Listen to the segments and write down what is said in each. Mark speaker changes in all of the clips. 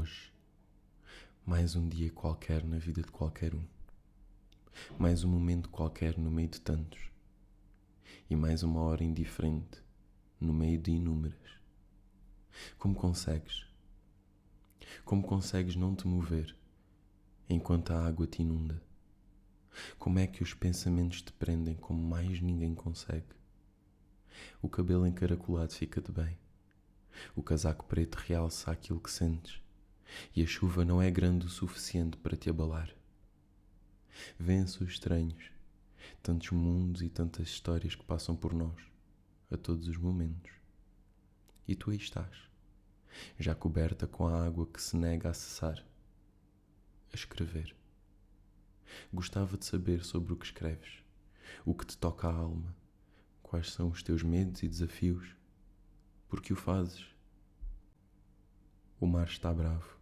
Speaker 1: hoje. Mais um dia qualquer na vida de qualquer um. Mais um momento qualquer no meio de tantos. E mais uma hora indiferente no meio de inúmeras. Como consegues? Como consegues não te mover enquanto a água te inunda? Como é que os pensamentos te prendem como mais ninguém consegue? O cabelo encaracolado fica-te bem. O casaco preto realça aquilo que sentes e a chuva não é grande o suficiente para te abalar. Vence os estranhos, tantos mundos e tantas histórias que passam por nós, a todos os momentos. E tu aí estás, já coberta com a água que se nega a cessar, a escrever. Gostava de saber sobre o que escreves, o que te toca a alma, quais são os teus medos e desafios, porque o fazes. O mar está bravo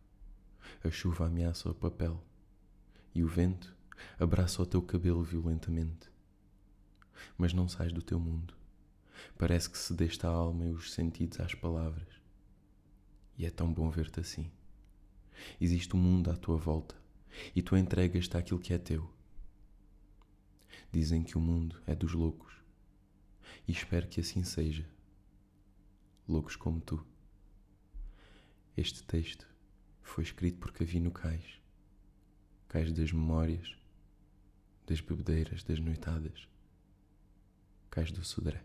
Speaker 1: a chuva ameaça o papel e o vento abraça o teu cabelo violentamente. Mas não sais do teu mundo. Parece que cedeste a alma e os sentidos às palavras. E é tão bom ver-te assim. Existe um mundo à tua volta e tu entregas-te àquilo que é teu. Dizem que o mundo é dos loucos e espero que assim seja. Loucos como tu. Este texto foi escrito por Cavino Cais, cais das memórias, das bebedeiras, das noitadas, cais do Sodré.